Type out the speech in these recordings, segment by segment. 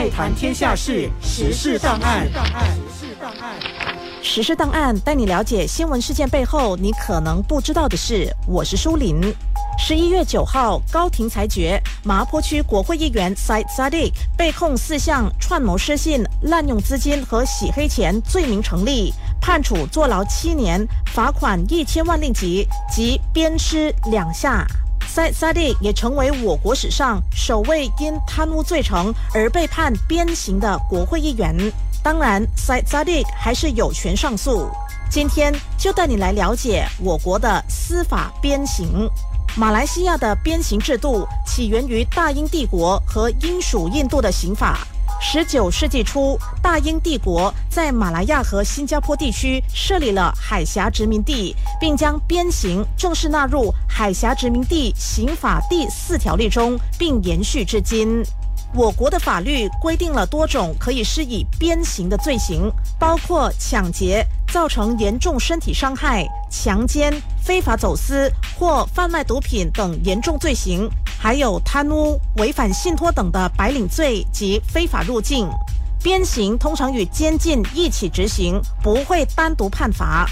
爱谈天下事，时事档案。时事档案带你了解新闻事件背后你可能不知道的事。我是舒林。十一月九号，高庭裁决，麻坡区国会议员 Said Sadiq 被控四项串谋失信、滥用资金和洗黑钱罪名成立，判处坐牢七年，罚款一千万令吉及鞭尸两下。塞扎利也成为我国史上首位因贪污罪成而被判鞭刑的国会议员。当然塞扎利还是有权上诉。今天就带你来了解我国的司法鞭刑。马来西亚的鞭刑制度起源于大英帝国和英属印度的刑法。十九世纪初，大英帝国在马来亚和新加坡地区设立了海峡殖民地，并将鞭刑正式纳入海峡殖民地刑法第四条例中，并延续至今。我国的法律规定了多种可以施以鞭刑的罪行，包括抢劫、造成严重身体伤害、强奸、非法走私或贩卖毒品等严重罪行，还有贪污、违反信托等的白领罪及非法入境。鞭刑通常与监禁一起执行，不会单独判罚。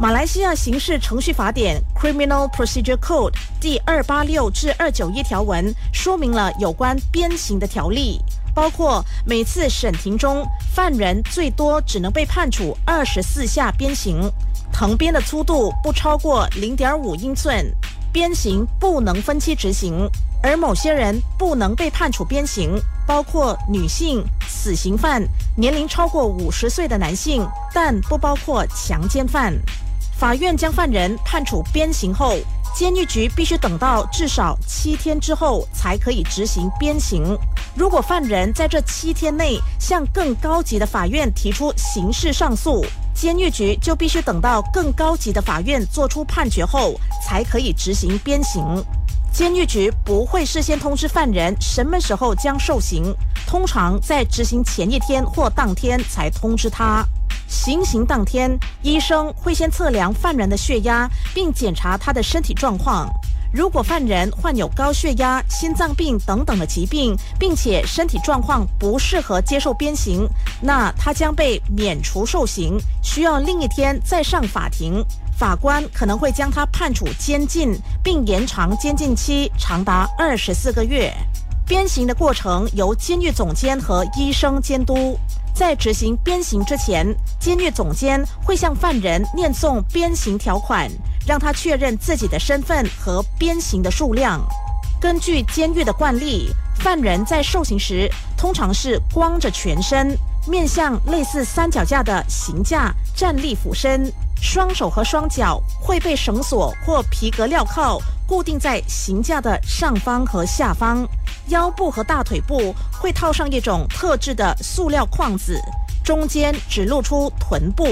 马来西亚刑事程序法典 （Criminal Procedure Code） 第二八六至二九一条文说明了有关鞭刑的条例，包括每次审庭中，犯人最多只能被判处二十四下鞭刑，藤鞭的粗度不超过零点五英寸，鞭刑不能分期执行，而某些人不能被判处鞭刑，包括女性、死刑犯、年龄超过五十岁的男性，但不包括强奸犯。法院将犯人判处鞭刑后，监狱局必须等到至少七天之后才可以执行鞭刑。如果犯人在这七天内向更高级的法院提出刑事上诉，监狱局就必须等到更高级的法院作出判决后才可以执行鞭刑。监狱局不会事先通知犯人什么时候将受刑，通常在执行前一天或当天才通知他。行刑当天，医生会先测量犯人的血压，并检查他的身体状况。如果犯人患有高血压、心脏病等等的疾病，并且身体状况不适合接受鞭刑，那他将被免除受刑，需要另一天再上法庭。法官可能会将他判处监禁，并延长监禁期长达二十四个月。鞭刑的过程由监狱总监和医生监督。在执行鞭刑之前，监狱总监会向犯人念诵鞭刑条款，让他确认自己的身份和鞭刑的数量。根据监狱的惯例，犯人在受刑时通常是光着全身，面向类似三脚架的刑架站立俯身，双手和双脚会被绳索或皮革镣铐固定在刑架的上方和下方。腰部和大腿部会套上一种特制的塑料框子，中间只露出臀部，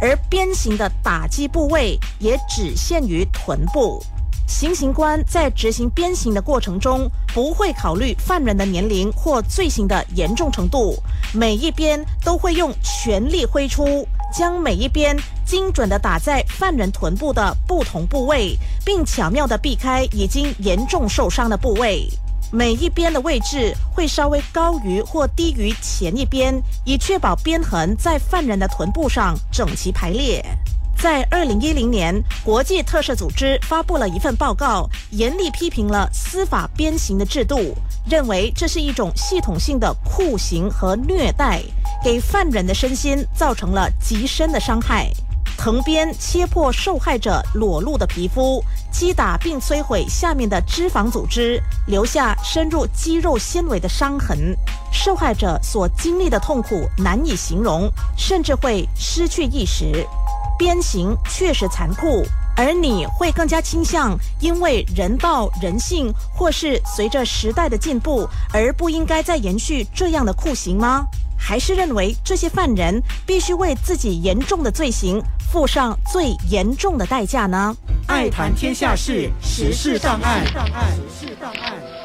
而鞭刑的打击部位也只限于臀部。行刑官在执行鞭刑的过程中，不会考虑犯人的年龄或罪行的严重程度，每一鞭都会用全力挥出，将每一鞭精准地打在犯人臀部的不同部位，并巧妙地避开已经严重受伤的部位。每一边的位置会稍微高于或低于前一边，以确保鞭痕在犯人的臀部上整齐排列。在二零一零年，国际特赦组织发布了一份报告，严厉批评了司法鞭刑的制度，认为这是一种系统性的酷刑和虐待，给犯人的身心造成了极深的伤害。藤鞭切破受害者裸露的皮肤，击打并摧毁下面的脂肪组织，留下深入肌肉纤维的伤痕。受害者所经历的痛苦难以形容，甚至会失去意识。鞭刑确实残酷，而你会更加倾向因为人道、人性，或是随着时代的进步而不应该再延续这样的酷刑吗？还是认为这些犯人必须为自己严重的罪行？付上最严重的代价呢？爱谈天下事，时事档案。时事档案。